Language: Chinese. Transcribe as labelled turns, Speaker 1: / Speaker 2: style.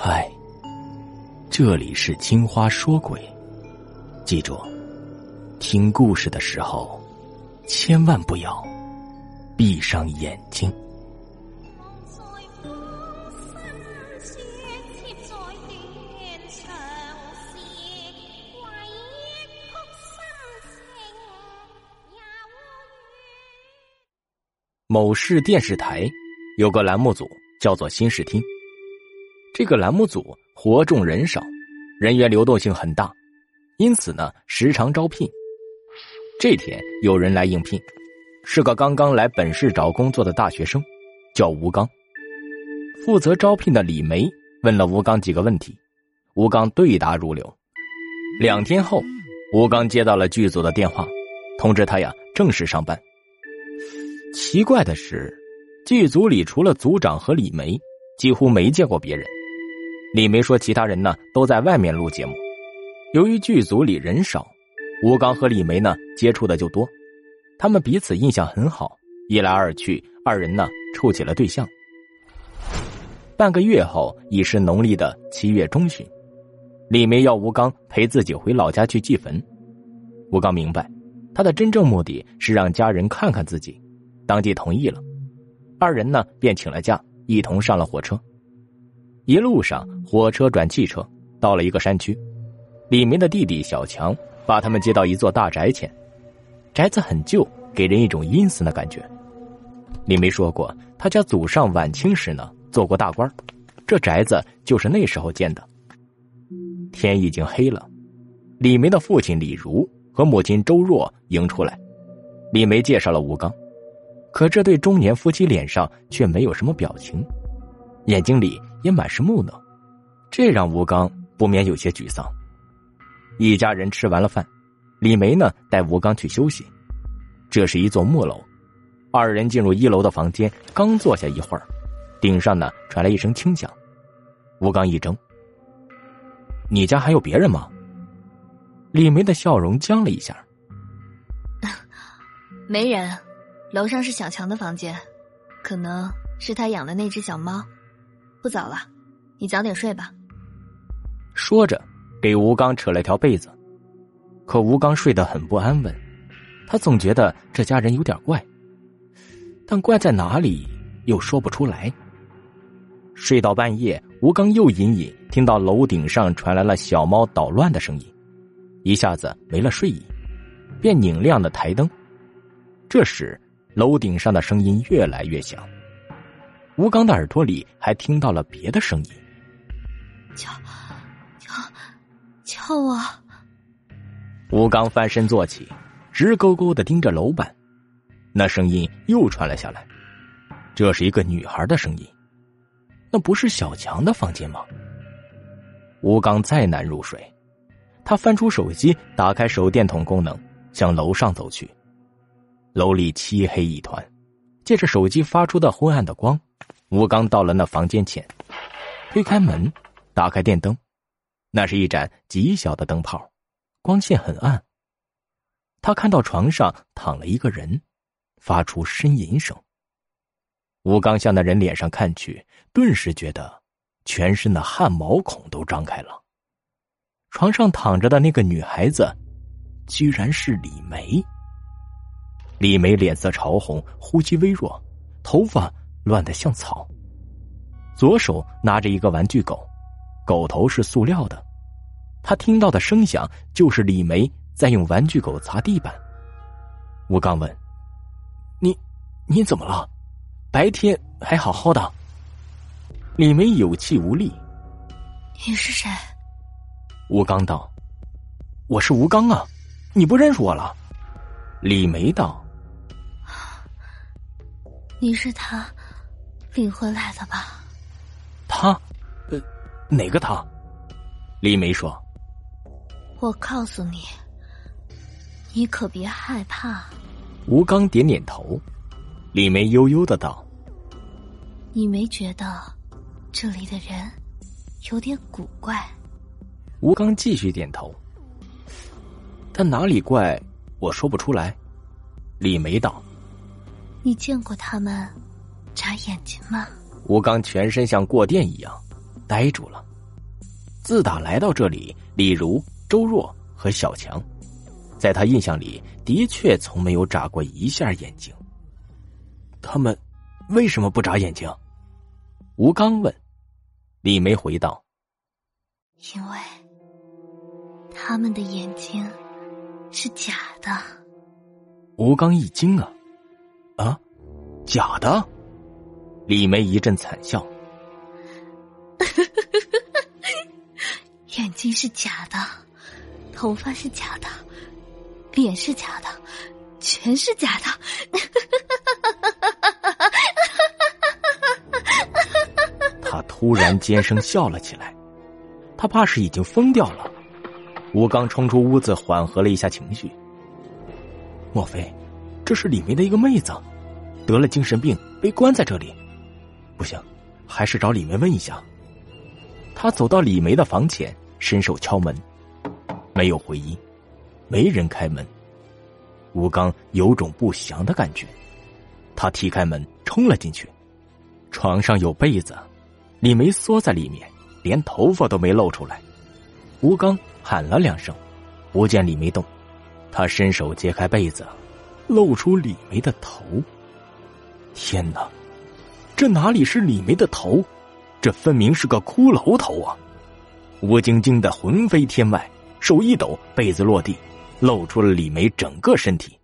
Speaker 1: 嗨，这里是青花说鬼，记住，听故事的时候千万不要闭上眼睛。某市电视台有个栏目组叫做“新视听”。这个栏目组活重人少，人员流动性很大，因此呢，时常招聘。这天有人来应聘，是个刚刚来本市找工作的大学生，叫吴刚。负责招聘的李梅问了吴刚几个问题，吴刚对答如流。两天后，吴刚接到了剧组的电话，通知他呀正式上班。奇怪的是，剧组里除了组长和李梅，几乎没见过别人。李梅说：“其他人呢都在外面录节目，由于剧组里人少，吴刚和李梅呢接触的就多，他们彼此印象很好，一来二去，二人呢处起了对象。半个月后，已是农历的七月中旬，李梅要吴刚陪自己回老家去祭坟。吴刚明白，他的真正目的是让家人看看自己，当即同意了。二人呢便请了假，一同上了火车。”一路上，火车转汽车，到了一个山区。李梅的弟弟小强把他们接到一座大宅前，宅子很旧，给人一种阴森的感觉。李梅说过，他家祖上晚清时呢做过大官，这宅子就是那时候建的。天已经黑了，李梅的父亲李如和母亲周若迎出来，李梅介绍了吴刚，可这对中年夫妻脸上却没有什么表情，眼睛里。也满是木讷，这让吴刚不免有些沮丧。一家人吃完了饭，李梅呢带吴刚去休息。这是一座木楼，二人进入一楼的房间，刚坐下一会儿，顶上呢传来一声轻响。吴刚一怔：“你家还有别人吗？”李梅的笑容僵了一下：“
Speaker 2: 没人，楼上是小强的房间，可能是他养的那只小猫。”不早了，你早点睡吧。
Speaker 1: 说着，给吴刚扯了条被子。可吴刚睡得很不安稳，他总觉得这家人有点怪，但怪在哪里又说不出来。睡到半夜，吴刚又隐隐听到楼顶上传来了小猫捣乱的声音，一下子没了睡意，便拧亮了台灯。这时，楼顶上的声音越来越响。吴刚的耳朵里还听到了别的声音，
Speaker 2: 叫叫叫我！
Speaker 1: 吴刚翻身坐起，直勾勾的盯着楼板，那声音又传了下来。这是一个女孩的声音，那不是小强的房间吗？吴刚再难入睡，他翻出手机，打开手电筒功能，向楼上走去。楼里漆黑一团，借着手机发出的昏暗的光。吴刚到了那房间前，推开门，打开电灯，那是一盏极小的灯泡，光线很暗。他看到床上躺了一个人，发出呻吟声。吴刚向那人脸上看去，顿时觉得全身的汗毛孔都张开了。床上躺着的那个女孩子，居然是李梅。李梅脸色潮红，呼吸微弱，头发。乱得像草。左手拿着一个玩具狗，狗头是塑料的。他听到的声响就是李梅在用玩具狗擦地板。吴刚问：“你，你怎么了？白天还好好的。”李梅有气无力：“
Speaker 2: 你是谁？”
Speaker 1: 吴刚道：“我是吴刚啊，你不认识我了？”李梅道：“
Speaker 2: 你是他。”领回来的吧？
Speaker 1: 他，呃，哪个他？李梅说：“
Speaker 2: 我告诉你，你可别害怕。”
Speaker 1: 吴刚点点头。李梅悠悠的道：“
Speaker 2: 你没觉得这里的人有点古怪？”
Speaker 1: 吴刚继续点头。但哪里怪，我说不出来。李梅道：“
Speaker 2: 你见过他们？”眨眼睛吗？
Speaker 1: 吴刚全身像过电一样，呆住了。自打来到这里，李如、周若和小强，在他印象里的确从没有眨过一下眼睛。他们为什么不眨眼睛？吴刚问。李梅回道：“
Speaker 2: 因为他们的眼睛是假的。”
Speaker 1: 吴刚一惊啊！啊，假的！李梅一阵惨笑。
Speaker 2: 眼睛是假的，头发是假的，脸是假的，全是假的。
Speaker 1: 他突然尖声笑了起来，他怕是已经疯掉了。吴刚冲出屋子，缓和了一下情绪。莫非，这是李梅的一个妹子，得了精神病，被关在这里？不行，还是找李梅问一下。他走到李梅的房前，伸手敲门，没有回音，没人开门。吴刚有种不祥的感觉，他踢开门，冲了进去。床上有被子，李梅缩在里面，连头发都没露出来。吴刚喊了两声，不见李梅动。他伸手揭开被子，露出李梅的头。天哪，这哪里是李梅的头？这分明是个骷髅头啊！吴晶晶的魂飞天外，手一抖，被子落地，露出了李梅整个身体。